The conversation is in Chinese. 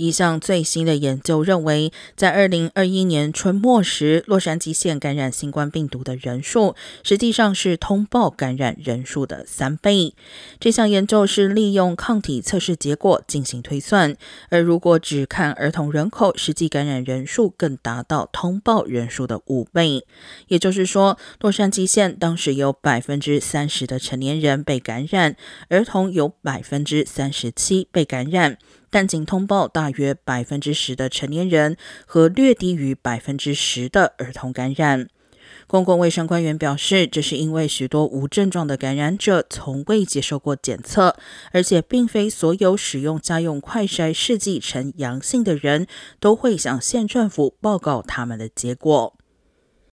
一项最新的研究认为，在二零二一年春末时，洛杉矶县感染新冠病毒的人数实际上是通报感染人数的三倍。这项研究是利用抗体测试结果进行推算，而如果只看儿童人口，实际感染人数更达到通报人数的五倍。也就是说，洛杉矶县当时有百分之三十的成年人被感染，儿童有百分之三十七被感染。但仅通报大约百分之十的成年人和略低于百分之十的儿童感染。公共卫生官员表示，这是因为许多无症状的感染者从未接受过检测，而且并非所有使用家用快筛试剂呈阳性的人都会向县政府报告他们的结果。